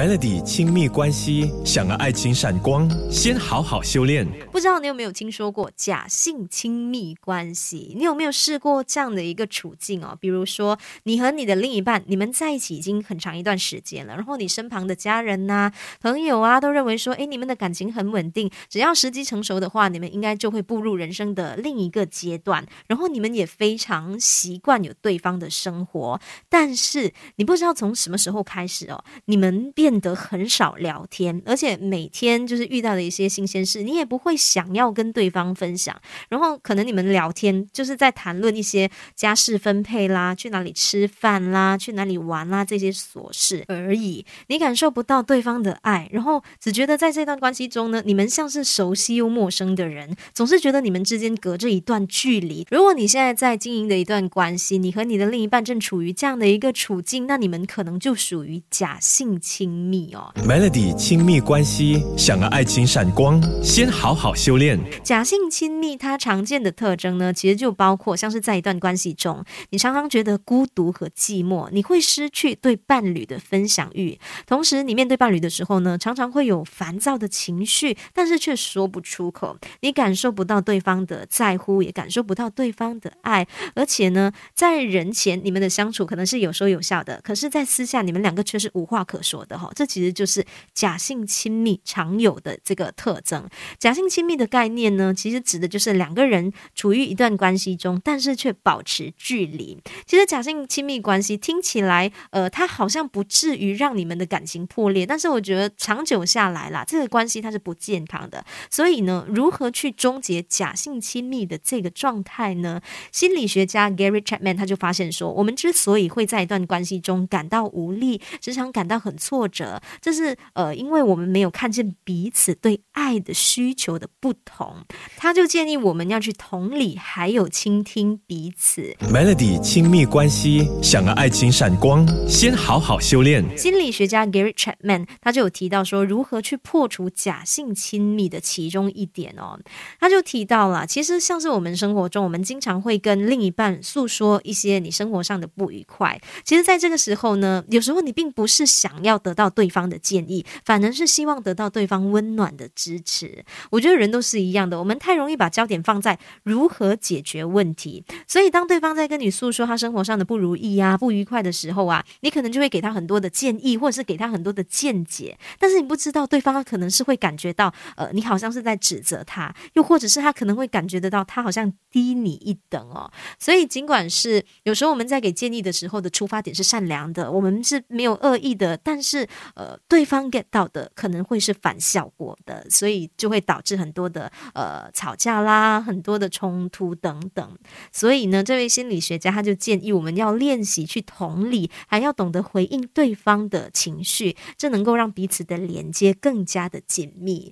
Melody 亲密关系，想要爱情闪光，先好好修炼。不知道你有没有听说过假性亲密关系？你有没有试过这样的一个处境哦？比如说，你和你的另一半，你们在一起已经很长一段时间了，然后你身旁的家人呐、朋友啊，都认为说，诶，你们的感情很稳定，只要时机成熟的话，你们应该就会步入人生的另一个阶段，然后你们也非常习惯有对方的生活，但是你不知道从什么时候开始哦，你们变变得很少聊天，而且每天就是遇到的一些新鲜事，你也不会想要跟对方分享。然后可能你们聊天就是在谈论一些家事分配啦、去哪里吃饭啦、去哪里玩啦这些琐事而已。你感受不到对方的爱，然后只觉得在这段关系中呢，你们像是熟悉又陌生的人，总是觉得你们之间隔着一段距离。如果你现在在经营的一段关系，你和你的另一半正处于这样的一个处境，那你们可能就属于假性亲密哦。Melody 亲密关系，想要爱情闪光，先好好修炼。假性亲密，它常见的特征呢，其实就包括像是在一段关系中，你常常觉得孤独和寂寞，你会失去对伴侣的分享欲，同时你面对伴侣的时候呢，常常会有烦躁的情绪，但是却说不出口，你感受不到对方的在乎，也感受不到对方的爱，而且呢，在人前你们的相处可能是有说有笑的，可是，在私下你们两个却是无话可说的哈，这其实就是假性亲密常有的这个特征。假性亲密的概念呢，其实指的就是两个人处于一段关系中，但是却保持距离。其实假性亲密关系听起来，呃，它好像不至于让你们的感情破裂，但是我觉得长久下来啦，这个关系它是不健康的。所以呢，如何去终结假性亲密的这个状态呢？心理学家 Gary Chapman 他就发现说，我们之所以会在一段关系中感到无力，时常感到很挫折，这是呃，因为我们没有看见彼此对爱的需求的不同。他就建议我们要去同理，还有倾听彼此。Melody 亲密关系，想要爱情闪光，先好好修炼。心理学家 Gary Chapman 他就有提到说，如何去破除假性亲密的其中一点哦，他就提到了，其实像是我们生活中，我们经常会跟另一半诉说一些你生活上的不愉快。其实，在这个时候呢，有时候你并不是想要得到到对方的建议，反而是希望得到对方温暖的支持。我觉得人都是一样的，我们太容易把焦点放在如何解决问题，所以当对方在跟你诉说他生活上的不如意啊、不愉快的时候啊，你可能就会给他很多的建议，或者是给他很多的见解，但是你不知道对方可能是会感觉到，呃，你好像是在指责他，又或者是他可能会感觉得到他好像低你一等哦。所以尽管是有时候我们在给建议的时候的出发点是善良的，我们是没有恶意的，但是呃，对方 get 到的可能会是反效果的，所以就会导致很多的呃吵架啦，很多的冲突等等。所以呢，这位心理学家他就建议我们要练习去同理，还要懂得回应对方的情绪，这能够让彼此的连接更加的紧密。